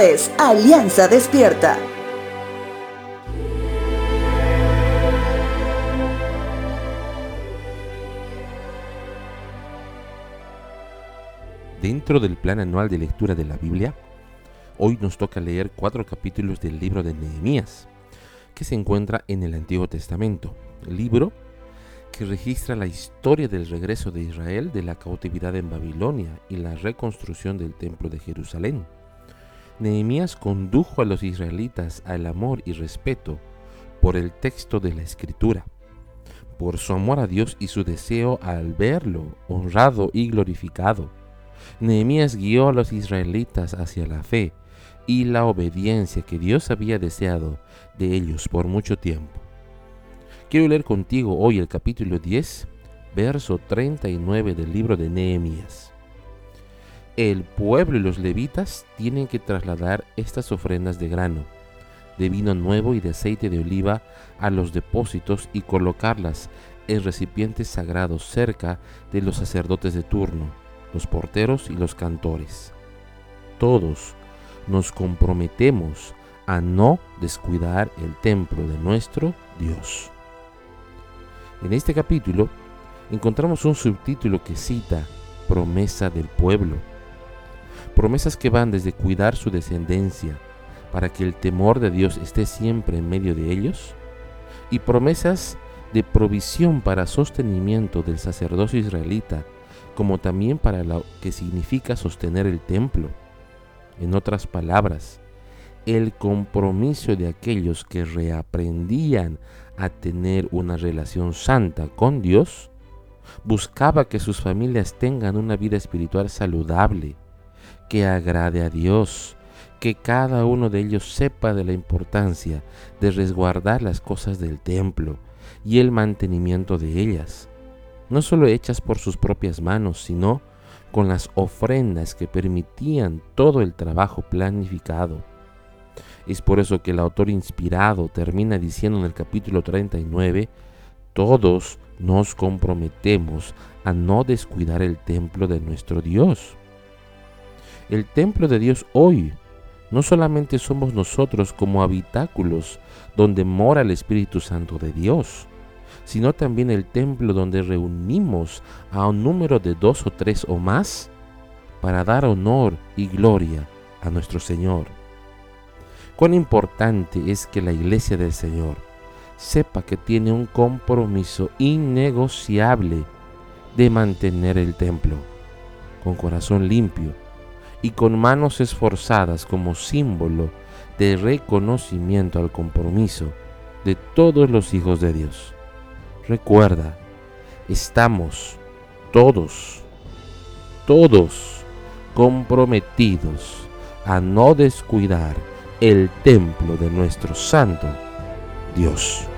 Es Alianza Despierta. Dentro del plan anual de lectura de la Biblia, hoy nos toca leer cuatro capítulos del libro de Nehemías, que se encuentra en el Antiguo Testamento, libro que registra la historia del regreso de Israel de la cautividad en Babilonia y la reconstrucción del Templo de Jerusalén. Nehemías condujo a los israelitas al amor y respeto por el texto de la Escritura, por su amor a Dios y su deseo al verlo honrado y glorificado. Nehemías guió a los israelitas hacia la fe y la obediencia que Dios había deseado de ellos por mucho tiempo. Quiero leer contigo hoy el capítulo 10, verso 39 del libro de Nehemías. El pueblo y los levitas tienen que trasladar estas ofrendas de grano, de vino nuevo y de aceite de oliva a los depósitos y colocarlas en recipientes sagrados cerca de los sacerdotes de turno, los porteros y los cantores. Todos nos comprometemos a no descuidar el templo de nuestro Dios. En este capítulo encontramos un subtítulo que cita promesa del pueblo. Promesas que van desde cuidar su descendencia para que el temor de Dios esté siempre en medio de ellos y promesas de provisión para sostenimiento del sacerdocio israelita como también para lo que significa sostener el templo. En otras palabras, el compromiso de aquellos que reaprendían a tener una relación santa con Dios, buscaba que sus familias tengan una vida espiritual saludable, que agrade a Dios, que cada uno de ellos sepa de la importancia de resguardar las cosas del templo y el mantenimiento de ellas, no solo hechas por sus propias manos, sino con las ofrendas que permitían todo el trabajo planificado. Es por eso que el autor inspirado termina diciendo en el capítulo 39, todos nos comprometemos a no descuidar el templo de nuestro Dios. El templo de Dios hoy no solamente somos nosotros como habitáculos donde mora el Espíritu Santo de Dios, sino también el templo donde reunimos a un número de dos o tres o más para dar honor y gloria a nuestro Señor. Cuán importante es que la iglesia del Señor sepa que tiene un compromiso innegociable de mantener el templo con corazón limpio y con manos esforzadas como símbolo de reconocimiento al compromiso de todos los hijos de Dios. Recuerda, estamos todos, todos comprometidos a no descuidar el templo de nuestro santo Dios.